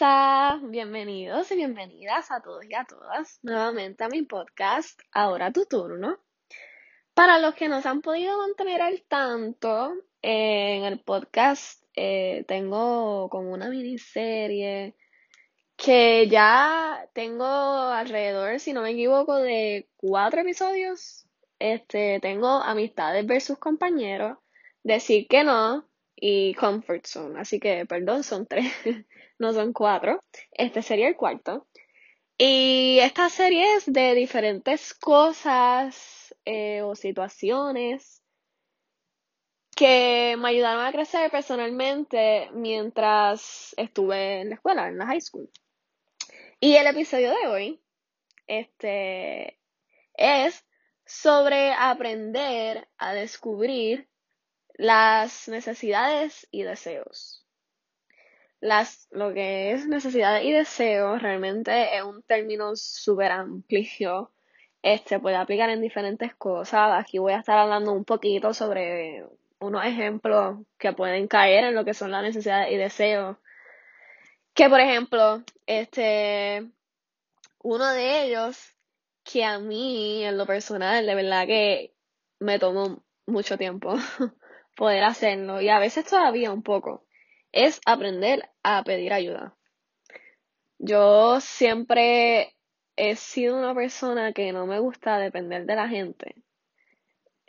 Alosa, bienvenidos y bienvenidas a todos y a todas nuevamente a mi podcast Ahora tu turno. Para los que nos han podido mantener al tanto, eh, en el podcast eh, tengo como una miniserie que ya tengo alrededor, si no me equivoco, de cuatro episodios. Este, tengo amistades versus compañeros, decir que no y comfort zone. Así que, perdón, son tres. no son cuatro. Este sería el cuarto. Y esta serie es de diferentes cosas eh, o situaciones que me ayudaron a crecer personalmente mientras estuve en la escuela, en la high school. Y el episodio de hoy, este, es sobre aprender a descubrir las necesidades y deseos las, lo que es necesidad y deseo realmente es un término súper amplio. Este puede aplicar en diferentes cosas. Aquí voy a estar hablando un poquito sobre unos ejemplos que pueden caer en lo que son las necesidades y deseos. Que por ejemplo, este, uno de ellos que a mí, en lo personal, de verdad que me tomó mucho tiempo poder hacerlo y a veces todavía un poco es aprender a pedir ayuda. Yo siempre he sido una persona que no me gusta depender de la gente.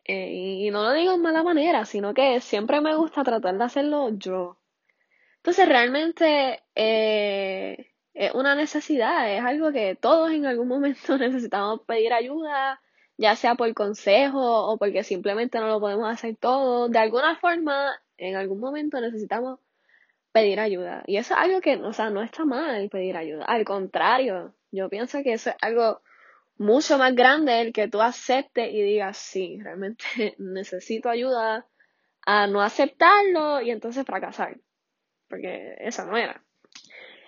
Eh, y no lo digo en mala manera, sino que siempre me gusta tratar de hacerlo yo. Entonces realmente eh, es una necesidad, es algo que todos en algún momento necesitamos pedir ayuda, ya sea por consejo o porque simplemente no lo podemos hacer todo. De alguna forma, en algún momento necesitamos pedir ayuda. Y eso es algo que, o sea, no está mal pedir ayuda. Al contrario, yo pienso que eso es algo mucho más grande el que tú aceptes y digas, sí, realmente necesito ayuda, a no aceptarlo y entonces fracasar. Porque eso no era.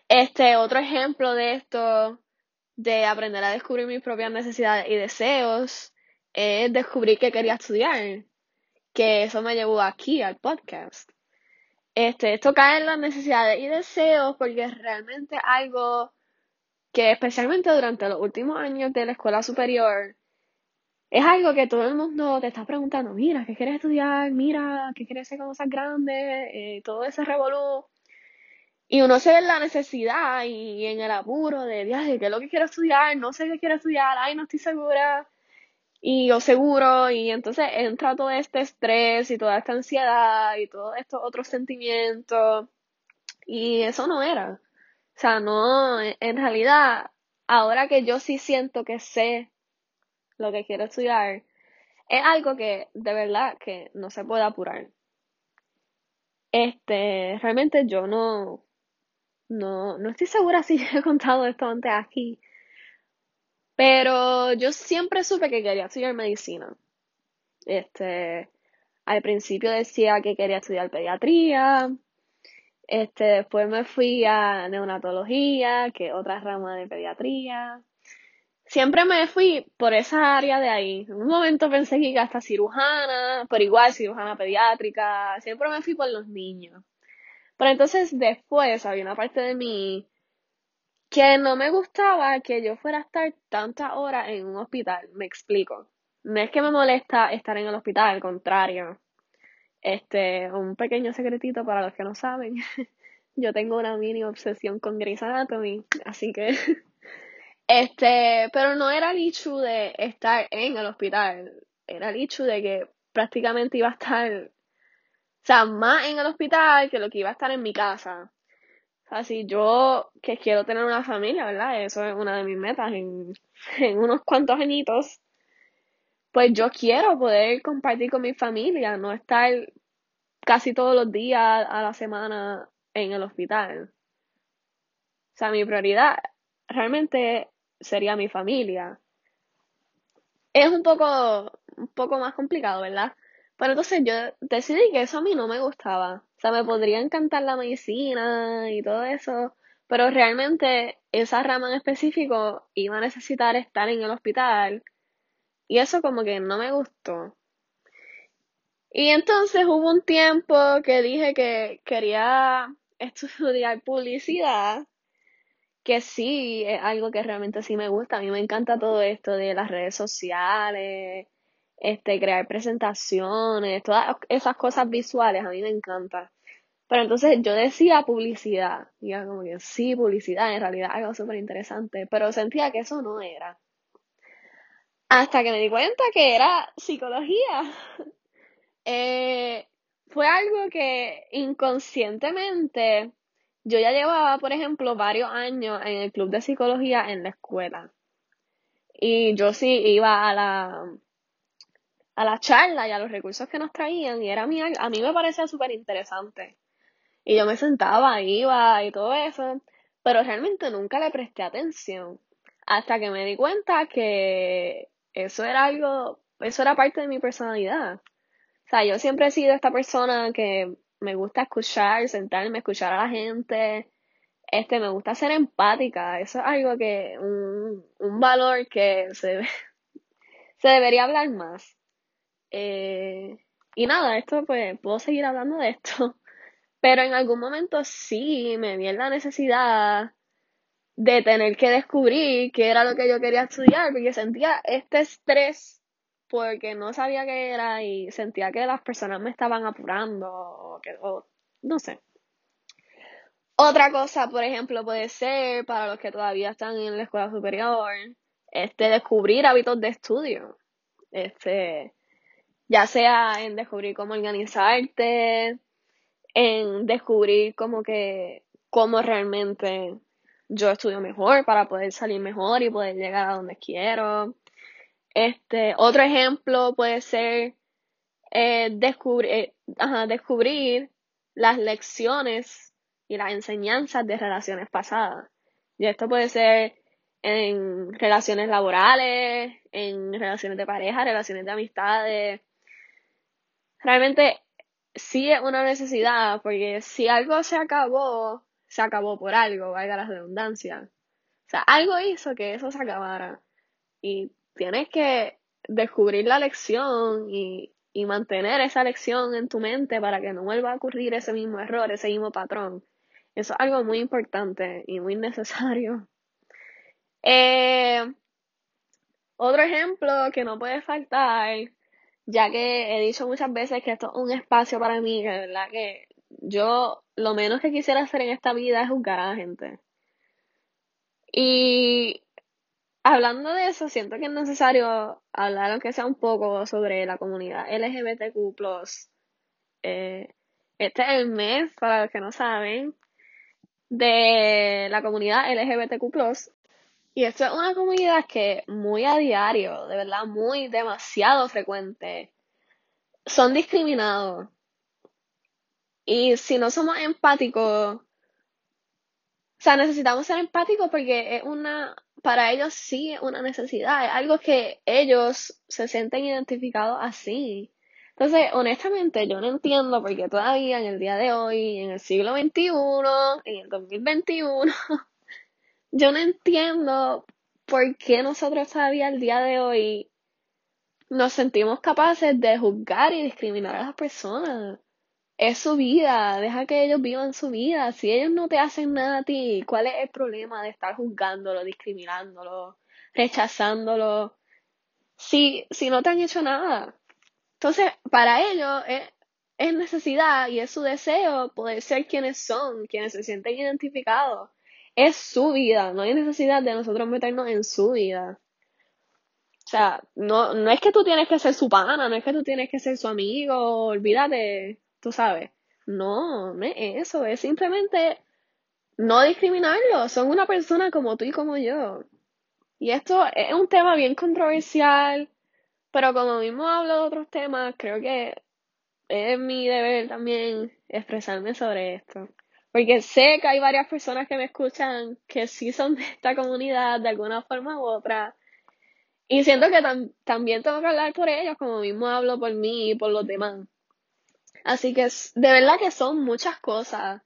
Este, otro ejemplo de esto, de aprender a descubrir mis propias necesidades y deseos, es descubrir que quería estudiar. Que eso me llevó aquí al podcast. Este, esto cae en las necesidades y deseos porque es realmente algo que especialmente durante los últimos años de la escuela superior es algo que todo el mundo te está preguntando, mira, ¿qué quieres estudiar? Mira, ¿qué quieres ser cuando seas grande? Eh, todo ese revolú. Y uno se ve en la necesidad y en el apuro de, de ¿qué es lo que quiero estudiar? No sé qué quiero estudiar, ay, no estoy segura y yo seguro y entonces entra todo este estrés y toda esta ansiedad y todos estos otros sentimientos y eso no era. O sea, no, en realidad, ahora que yo sí siento que sé lo que quiero estudiar, es algo que de verdad que no se puede apurar. Este, realmente yo no, no, no estoy segura si he contado esto antes aquí, pero yo siempre supe que quería estudiar medicina. Este, al principio decía que quería estudiar pediatría. Este, después me fui a neonatología, que es otra rama de pediatría. Siempre me fui por esa área de ahí. En un momento pensé que iba hasta cirujana, pero igual cirujana pediátrica. Siempre me fui por los niños. Pero entonces después había una parte de mí que no me gustaba que yo fuera a estar tantas horas en un hospital, me explico. No es que me molesta estar en el hospital, al contrario. Este, un pequeño secretito para los que no saben. yo tengo una mini obsesión con Grey's Anatomy, así que este, pero no era el hecho de estar en el hospital, era el hecho de que prácticamente iba a estar, o sea, más en el hospital que lo que iba a estar en mi casa. Así yo que quiero tener una familia, ¿verdad? Eso es una de mis metas en, en unos cuantos añitos. Pues yo quiero poder compartir con mi familia, no estar casi todos los días a la semana en el hospital. O sea, mi prioridad realmente sería mi familia. Es un poco, un poco más complicado, ¿verdad? Pero entonces yo decidí que eso a mí no me gustaba. O sea, me podría encantar la medicina y todo eso, pero realmente esa rama en específico iba a necesitar estar en el hospital y eso como que no me gustó. Y entonces hubo un tiempo que dije que quería estudiar publicidad que sí es algo que realmente sí me gusta. A mí me encanta todo esto de las redes sociales, este, crear presentaciones, todas esas cosas visuales, a mí me encanta. Pero entonces yo decía publicidad, y como que sí, publicidad, en realidad algo súper interesante, pero sentía que eso no era. Hasta que me di cuenta que era psicología. Eh, fue algo que inconscientemente yo ya llevaba, por ejemplo, varios años en el club de psicología en la escuela. Y yo sí iba a la, a la charla y a los recursos que nos traían y era a mí, a mí me parecía súper interesante. Y yo me sentaba, iba y todo eso, pero realmente nunca le presté atención hasta que me di cuenta que eso era algo, eso era parte de mi personalidad. O sea, yo siempre he sido esta persona que me gusta escuchar, sentarme, escuchar a la gente, este, me gusta ser empática, eso es algo que, un, un valor que se, se debería hablar más. Eh, y nada, esto pues puedo seguir hablando de esto, pero en algún momento sí me vi en la necesidad de tener que descubrir qué era lo que yo quería estudiar, porque sentía este estrés porque no sabía qué era y sentía que las personas me estaban apurando que no sé. Otra cosa, por ejemplo, puede ser para los que todavía están en la escuela superior, este descubrir hábitos de estudio. Este, ya sea en descubrir cómo organizarte, en descubrir como que cómo realmente yo estudio mejor para poder salir mejor y poder llegar a donde quiero. Este, otro ejemplo puede ser eh, descubrir, eh, descubrir las lecciones y las enseñanzas de relaciones pasadas. Y esto puede ser en relaciones laborales, en relaciones de pareja, relaciones de amistades, realmente sí es una necesidad, porque si algo se acabó, se acabó por algo, valga la redundancia. O sea, algo hizo que eso se acabara. Y tienes que descubrir la lección y, y mantener esa lección en tu mente para que no vuelva a ocurrir ese mismo error, ese mismo patrón. Eso es algo muy importante y muy necesario. Eh, otro ejemplo que no puede faltar ya que he dicho muchas veces que esto es un espacio para mí, que de verdad que yo lo menos que quisiera hacer en esta vida es juzgar a la gente. Y hablando de eso, siento que es necesario hablar, aunque sea un poco, sobre la comunidad LGBTQ. Eh, este es el mes, para los que no saben, de la comunidad LGBTQ. Y esto es una comunidad que muy a diario, de verdad, muy demasiado frecuente, son discriminados. Y si no somos empáticos, o sea, necesitamos ser empáticos porque es una, para ellos sí es una necesidad, es algo que ellos se sienten identificados así. Entonces, honestamente, yo no entiendo por qué todavía en el día de hoy, en el siglo XXI, en el 2021, yo no entiendo por qué nosotros todavía al día de hoy nos sentimos capaces de juzgar y discriminar a las personas. Es su vida, deja que ellos vivan su vida. Si ellos no te hacen nada a ti, ¿cuál es el problema de estar juzgándolo, discriminándolo, rechazándolo? Si, si no te han hecho nada. Entonces, para ellos es, es necesidad y es su deseo poder ser quienes son, quienes se sienten identificados es su vida, no hay necesidad de nosotros meternos en su vida. O sea, no, no es que tú tienes que ser su pana, no es que tú tienes que ser su amigo, olvídate, tú sabes. No, no es eso, es simplemente no discriminarlo, son una persona como tú y como yo. Y esto es un tema bien controversial, pero como mismo hablo de otros temas, creo que es mi deber también expresarme sobre esto. Porque sé que hay varias personas que me escuchan que sí son de esta comunidad de alguna forma u otra. Y siento que también tengo que hablar por ellos, como mismo hablo por mí y por los demás. Así que de verdad que son muchas cosas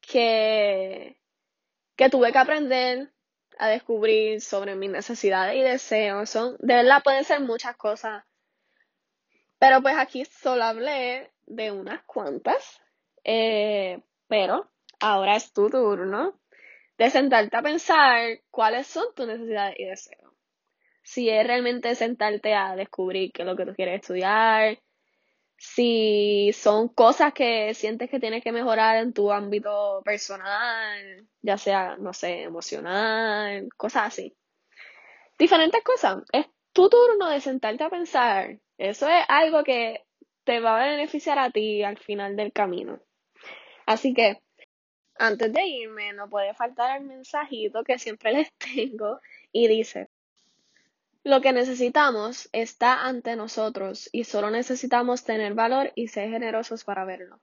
que, que tuve que aprender a descubrir sobre mis necesidades y deseos. Son, de verdad pueden ser muchas cosas. Pero pues aquí solo hablé de unas cuantas. Eh, pero ahora es tu turno de sentarte a pensar cuáles son tus necesidades y deseos. Si es realmente sentarte a descubrir qué es lo que tú quieres estudiar, si son cosas que sientes que tienes que mejorar en tu ámbito personal, ya sea, no sé, emocional, cosas así. Diferentes cosas. Es tu turno de sentarte a pensar. Eso es algo que te va a beneficiar a ti al final del camino. Así que antes de irme, no puede faltar el mensajito que siempre les tengo y dice, lo que necesitamos está ante nosotros y solo necesitamos tener valor y ser generosos para verlo.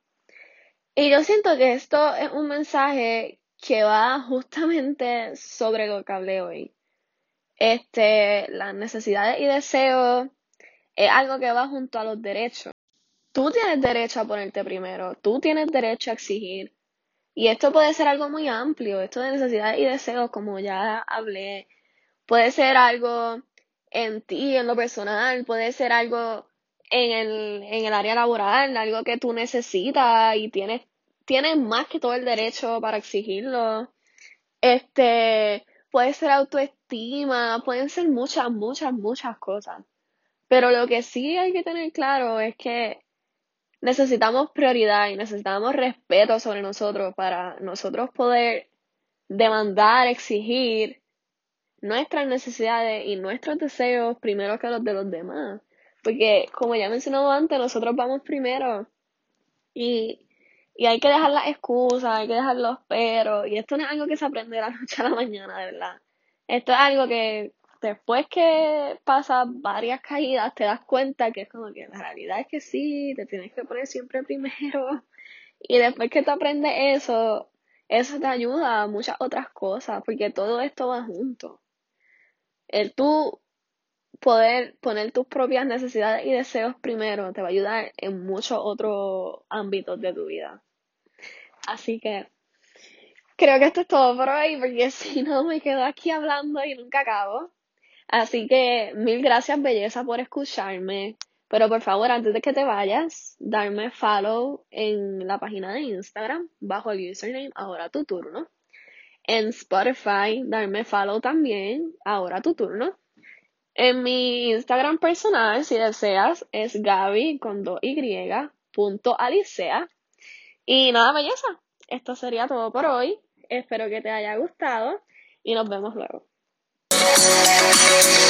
Y yo siento que esto es un mensaje que va justamente sobre lo que hablé hoy. Este, las necesidades y deseos es algo que va junto a los derechos. Tú tienes derecho a ponerte primero, tú tienes derecho a exigir, y esto puede ser algo muy amplio, esto de necesidades y deseos, como ya hablé, puede ser algo en ti, en lo personal, puede ser algo en el, en el área laboral, algo que tú necesitas y tienes, tienes más que todo el derecho para exigirlo. Este, puede ser autoestima, pueden ser muchas, muchas, muchas cosas. Pero lo que sí hay que tener claro es que necesitamos prioridad y necesitamos respeto sobre nosotros para nosotros poder demandar, exigir nuestras necesidades y nuestros deseos primero que los de los demás. Porque, como ya mencionado antes, nosotros vamos primero y, y hay que dejar las excusas, hay que dejar los pero. Y esto no es algo que se aprende de la noche a la mañana, de verdad. Esto es algo que después que pasas varias caídas, te das cuenta que es como que la realidad es que sí, te tienes que poner siempre primero. Y después que te aprendes eso, eso te ayuda a muchas otras cosas, porque todo esto va junto. El tú poder poner tus propias necesidades y deseos primero te va a ayudar en muchos otros ámbitos de tu vida. Así que creo que esto es todo por hoy, porque si no me quedo aquí hablando y nunca acabo. Así que mil gracias, belleza, por escucharme. Pero por favor, antes de que te vayas, darme follow en la página de Instagram bajo el username Ahora tu turno. En Spotify, darme follow también, Ahora tu turno. En mi Instagram personal, si deseas, es Gaby con 2Y punto. Y nada, belleza. Esto sería todo por hoy. Espero que te haya gustado y nos vemos luego. Música